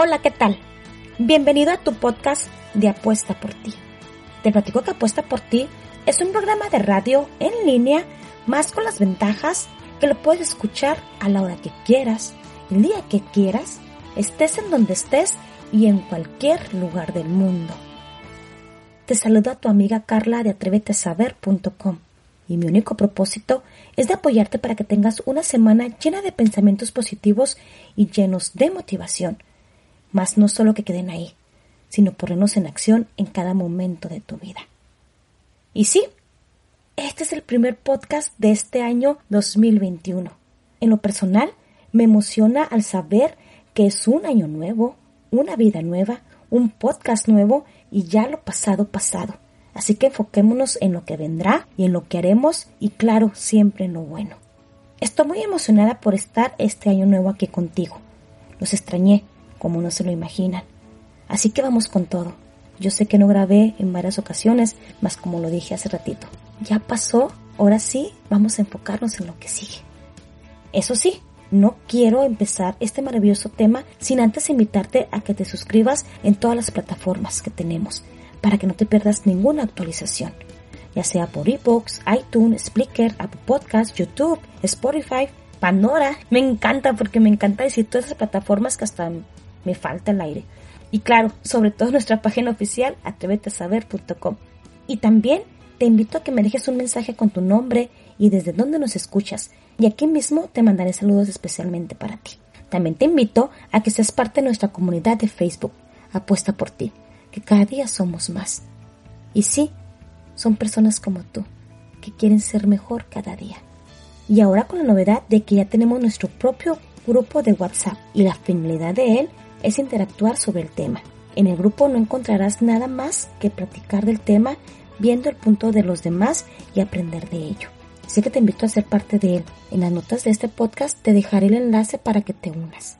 Hola, ¿qué tal? Bienvenido a tu podcast de Apuesta por ti. Te platico que Apuesta por ti es un programa de radio en línea más con las ventajas que lo puedes escuchar a la hora que quieras, el día que quieras, estés en donde estés y en cualquier lugar del mundo. Te saludo a tu amiga Carla de atrevetesaber.com y mi único propósito es de apoyarte para que tengas una semana llena de pensamientos positivos y llenos de motivación mas no solo que queden ahí, sino ponernos en acción en cada momento de tu vida. Y sí, este es el primer podcast de este año 2021. En lo personal, me emociona al saber que es un año nuevo, una vida nueva, un podcast nuevo y ya lo pasado pasado. Así que enfoquémonos en lo que vendrá y en lo que haremos y claro, siempre en lo bueno. Estoy muy emocionada por estar este año nuevo aquí contigo. Los extrañé, como no se lo imaginan. Así que vamos con todo. Yo sé que no grabé en varias ocasiones, mas como lo dije hace ratito, ya pasó, ahora sí, vamos a enfocarnos en lo que sigue. Eso sí, no quiero empezar este maravilloso tema sin antes invitarte a que te suscribas en todas las plataformas que tenemos para que no te pierdas ninguna actualización, ya sea por iBooks, iTunes, Spreaker, Apple Podcasts, YouTube, Spotify, Pandora. Me encanta porque me encanta decir todas esas plataformas que hasta me falta el aire. Y claro, sobre todo nuestra página oficial, atrevetesaber.com. Y también te invito a que me dejes un mensaje con tu nombre y desde dónde nos escuchas. Y aquí mismo te mandaré saludos especialmente para ti. También te invito a que seas parte de nuestra comunidad de Facebook, Apuesta por ti, que cada día somos más. Y sí, son personas como tú, que quieren ser mejor cada día. Y ahora con la novedad de que ya tenemos nuestro propio grupo de WhatsApp y la finalidad de él es interactuar sobre el tema. En el grupo no encontrarás nada más que platicar del tema viendo el punto de los demás y aprender de ello. Así que te invito a ser parte de él. En las notas de este podcast te dejaré el enlace para que te unas.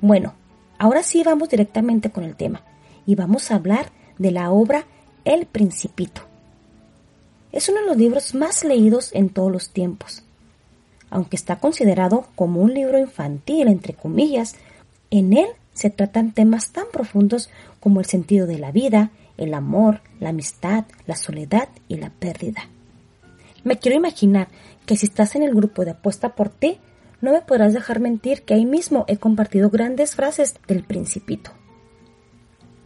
Bueno, ahora sí vamos directamente con el tema y vamos a hablar de la obra El Principito. Es uno de los libros más leídos en todos los tiempos aunque está considerado como un libro infantil, entre comillas, en él se tratan temas tan profundos como el sentido de la vida, el amor, la amistad, la soledad y la pérdida. Me quiero imaginar que si estás en el grupo de apuesta por ti, no me podrás dejar mentir que ahí mismo he compartido grandes frases del principito.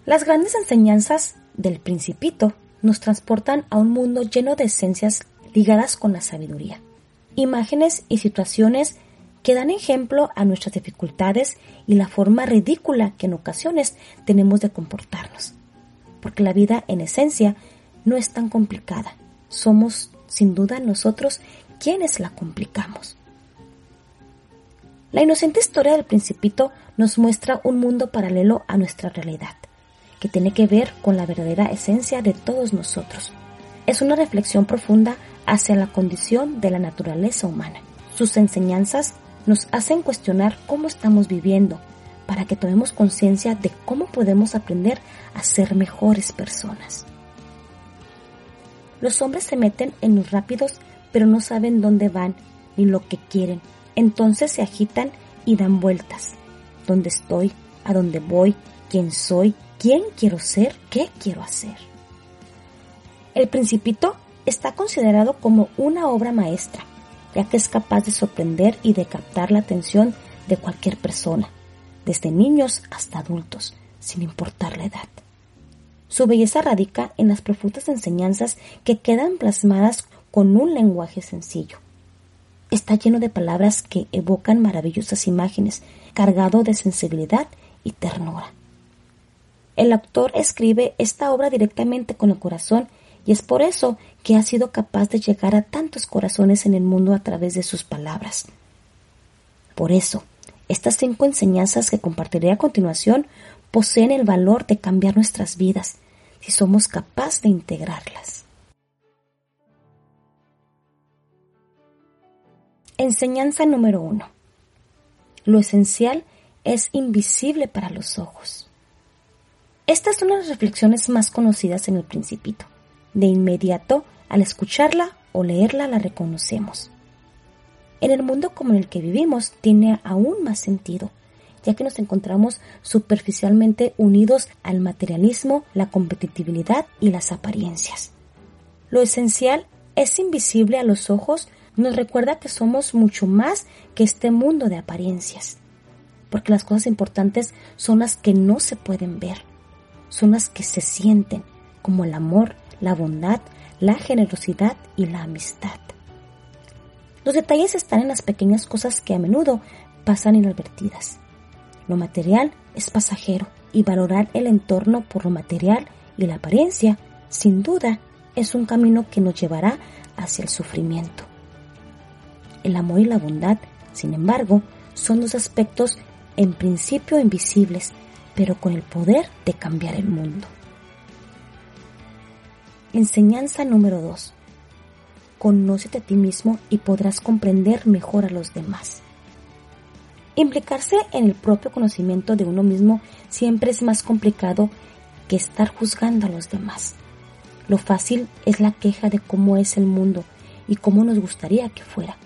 Las grandes enseñanzas del principito nos transportan a un mundo lleno de esencias ligadas con la sabiduría imágenes y situaciones que dan ejemplo a nuestras dificultades y la forma ridícula que en ocasiones tenemos de comportarnos. Porque la vida en esencia no es tan complicada. Somos sin duda nosotros quienes la complicamos. La inocente historia del principito nos muestra un mundo paralelo a nuestra realidad, que tiene que ver con la verdadera esencia de todos nosotros. Es una reflexión profunda hacia la condición de la naturaleza humana. Sus enseñanzas nos hacen cuestionar cómo estamos viviendo para que tomemos conciencia de cómo podemos aprender a ser mejores personas. Los hombres se meten en los rápidos pero no saben dónde van ni lo que quieren. Entonces se agitan y dan vueltas. ¿Dónde estoy? ¿A dónde voy? ¿Quién soy? ¿Quién quiero ser? ¿Qué quiero hacer? El principito está considerado como una obra maestra, ya que es capaz de sorprender y de captar la atención de cualquier persona, desde niños hasta adultos, sin importar la edad. Su belleza radica en las profundas enseñanzas que quedan plasmadas con un lenguaje sencillo. Está lleno de palabras que evocan maravillosas imágenes, cargado de sensibilidad y ternura. El autor escribe esta obra directamente con el corazón y es por eso que ha sido capaz de llegar a tantos corazones en el mundo a través de sus palabras. Por eso, estas cinco enseñanzas que compartiré a continuación poseen el valor de cambiar nuestras vidas si somos capaces de integrarlas. Enseñanza número uno. Lo esencial es invisible para los ojos. Esta es una de las reflexiones más conocidas en el principito. De inmediato, al escucharla o leerla, la reconocemos. En el mundo como en el que vivimos tiene aún más sentido, ya que nos encontramos superficialmente unidos al materialismo, la competitividad y las apariencias. Lo esencial es invisible a los ojos, nos recuerda que somos mucho más que este mundo de apariencias, porque las cosas importantes son las que no se pueden ver son las que se sienten, como el amor, la bondad, la generosidad y la amistad. Los detalles están en las pequeñas cosas que a menudo pasan inadvertidas. Lo material es pasajero y valorar el entorno por lo material y la apariencia, sin duda, es un camino que nos llevará hacia el sufrimiento. El amor y la bondad, sin embargo, son dos aspectos en principio invisibles pero con el poder de cambiar el mundo. Enseñanza número 2. Conócete a ti mismo y podrás comprender mejor a los demás. Implicarse en el propio conocimiento de uno mismo siempre es más complicado que estar juzgando a los demás. Lo fácil es la queja de cómo es el mundo y cómo nos gustaría que fuera.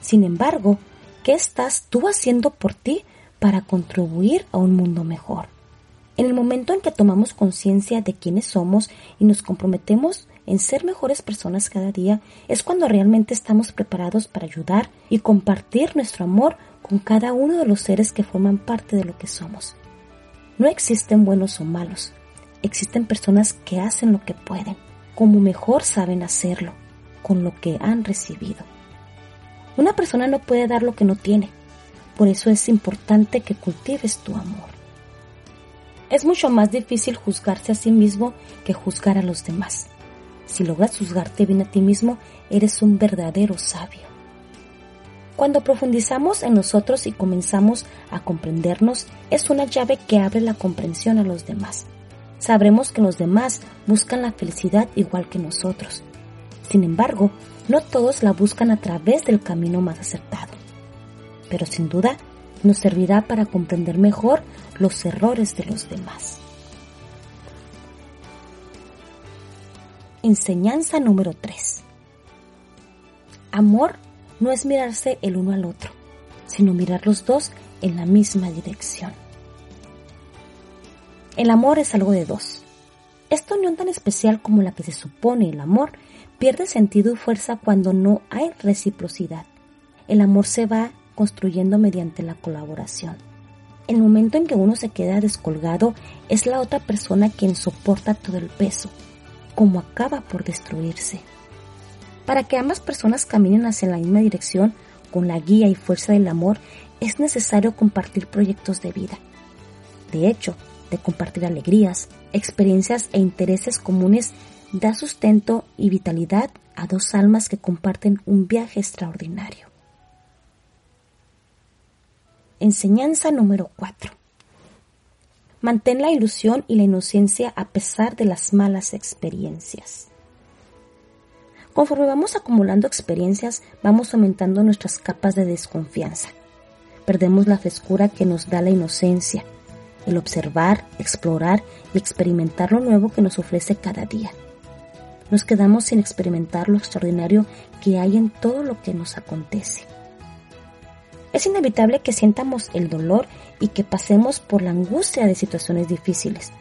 Sin embargo, ¿qué estás tú haciendo por ti para contribuir a un mundo mejor. En el momento en que tomamos conciencia de quiénes somos y nos comprometemos en ser mejores personas cada día, es cuando realmente estamos preparados para ayudar y compartir nuestro amor con cada uno de los seres que forman parte de lo que somos. No existen buenos o malos, existen personas que hacen lo que pueden, como mejor saben hacerlo, con lo que han recibido. Una persona no puede dar lo que no tiene, por eso es importante que cultives tu amor. Es mucho más difícil juzgarse a sí mismo que juzgar a los demás. Si logras juzgarte bien a ti mismo, eres un verdadero sabio. Cuando profundizamos en nosotros y comenzamos a comprendernos, es una llave que abre la comprensión a los demás. Sabremos que los demás buscan la felicidad igual que nosotros. Sin embargo, no todos la buscan a través del camino más acertado pero sin duda nos servirá para comprender mejor los errores de los demás. Enseñanza número 3. Amor no es mirarse el uno al otro, sino mirar los dos en la misma dirección. El amor es algo de dos. Esta unión tan especial como la que se supone el amor pierde sentido y fuerza cuando no hay reciprocidad. El amor se va construyendo mediante la colaboración. El momento en que uno se queda descolgado es la otra persona quien soporta todo el peso, como acaba por destruirse. Para que ambas personas caminen hacia la misma dirección, con la guía y fuerza del amor, es necesario compartir proyectos de vida. De hecho, de compartir alegrías, experiencias e intereses comunes da sustento y vitalidad a dos almas que comparten un viaje extraordinario. Enseñanza número 4. Mantén la ilusión y la inocencia a pesar de las malas experiencias. Conforme vamos acumulando experiencias, vamos aumentando nuestras capas de desconfianza. Perdemos la frescura que nos da la inocencia, el observar, explorar y experimentar lo nuevo que nos ofrece cada día. Nos quedamos sin experimentar lo extraordinario que hay en todo lo que nos acontece. Es inevitable que sientamos el dolor y que pasemos por la angustia de situaciones difíciles.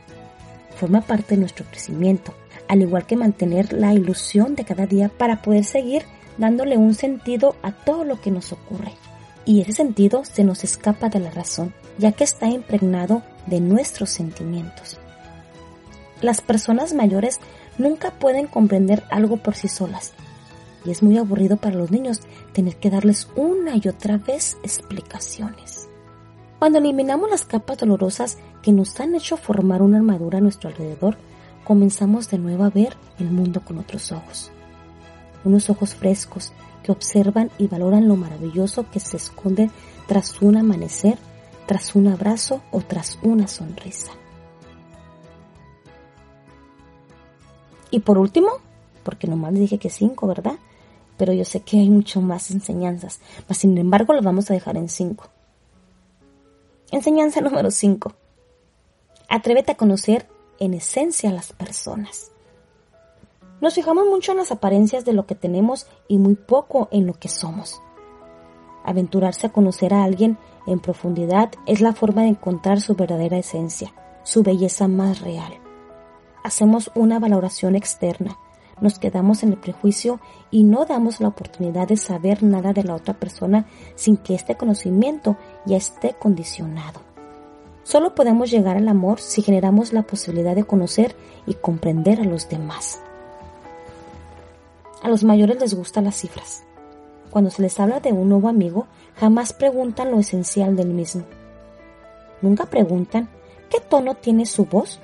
Forma parte de nuestro crecimiento, al igual que mantener la ilusión de cada día para poder seguir dándole un sentido a todo lo que nos ocurre. Y ese sentido se nos escapa de la razón, ya que está impregnado de nuestros sentimientos. Las personas mayores nunca pueden comprender algo por sí solas, y es muy aburrido para los niños tener que darles una y otra vez explicaciones. Cuando eliminamos las capas dolorosas que nos han hecho formar una armadura a nuestro alrededor, comenzamos de nuevo a ver el mundo con otros ojos. Unos ojos frescos que observan y valoran lo maravilloso que se esconde tras un amanecer, tras un abrazo o tras una sonrisa. Y por último, porque nomás les dije que cinco, ¿verdad? Pero yo sé que hay mucho más enseñanzas, mas sin embargo lo vamos a dejar en cinco. Enseñanza número cinco. Atrévete a conocer en esencia a las personas. Nos fijamos mucho en las apariencias de lo que tenemos y muy poco en lo que somos. Aventurarse a conocer a alguien en profundidad es la forma de encontrar su verdadera esencia, su belleza más real. Hacemos una valoración externa, nos quedamos en el prejuicio y no damos la oportunidad de saber nada de la otra persona sin que este conocimiento ya esté condicionado. Solo podemos llegar al amor si generamos la posibilidad de conocer y comprender a los demás. A los mayores les gustan las cifras. Cuando se les habla de un nuevo amigo, jamás preguntan lo esencial del mismo. Nunca preguntan qué tono tiene su voz,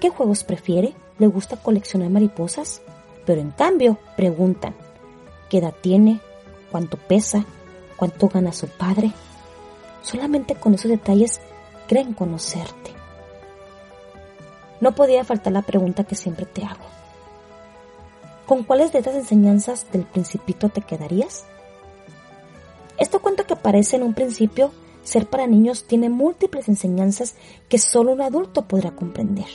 qué juegos prefiere, le gusta coleccionar mariposas, pero en cambio preguntan qué edad tiene, cuánto pesa, cuánto gana su padre. Solamente con esos detalles creen conocerte. No podía faltar la pregunta que siempre te hago. ¿Con cuáles de estas enseñanzas del principito te quedarías? Esto cuento que parece en un principio ser para niños tiene múltiples enseñanzas que solo un adulto podrá comprender.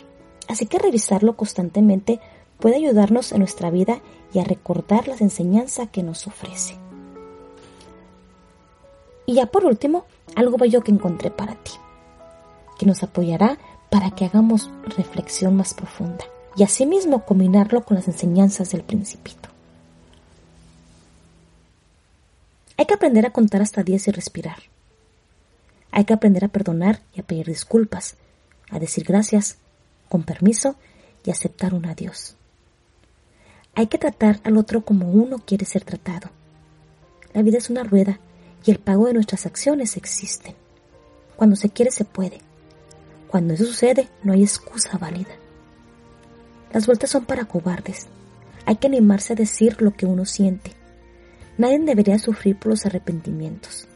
Así que revisarlo constantemente puede ayudarnos en nuestra vida y a recordar las enseñanzas que nos ofrece. Y ya por último, algo bello que encontré para ti que nos apoyará para que hagamos reflexión más profunda y asimismo combinarlo con las enseñanzas del principito. Hay que aprender a contar hasta 10 y respirar. Hay que aprender a perdonar y a pedir disculpas, a decir gracias, con permiso y aceptar un adiós. Hay que tratar al otro como uno quiere ser tratado. La vida es una rueda y el pago de nuestras acciones existe. Cuando se quiere se puede. Cuando eso sucede, no hay excusa válida. Las vueltas son para cobardes. Hay que animarse a decir lo que uno siente. Nadie debería sufrir por los arrepentimientos.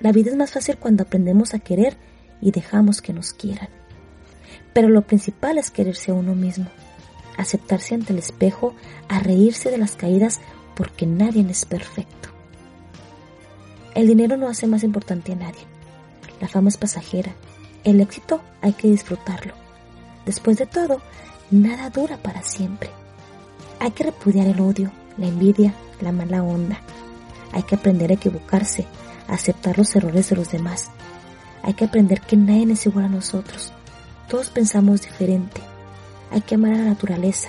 La vida es más fácil cuando aprendemos a querer y dejamos que nos quieran. Pero lo principal es quererse a uno mismo, aceptarse ante el espejo, a reírse de las caídas porque nadie es perfecto. El dinero no hace más importante a nadie. La fama es pasajera el éxito hay que disfrutarlo. Después de todo, nada dura para siempre. Hay que repudiar el odio, la envidia, la mala onda. Hay que aprender a equivocarse, a aceptar los errores de los demás. Hay que aprender que nadie es igual a nosotros. Todos pensamos diferente. Hay que amar a la naturaleza.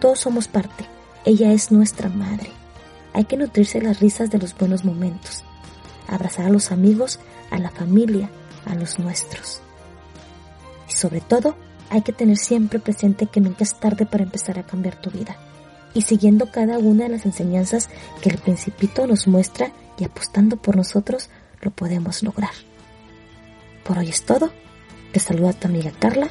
Todos somos parte. Ella es nuestra madre. Hay que nutrirse las risas de los buenos momentos. Abrazar a los amigos, a la familia, a los nuestros. Y sobre todo, hay que tener siempre presente que nunca es tarde para empezar a cambiar tu vida. Y siguiendo cada una de las enseñanzas que el principito nos muestra y apostando por nosotros, lo podemos lograr. Por hoy es todo. Te saluda tu amiga Carla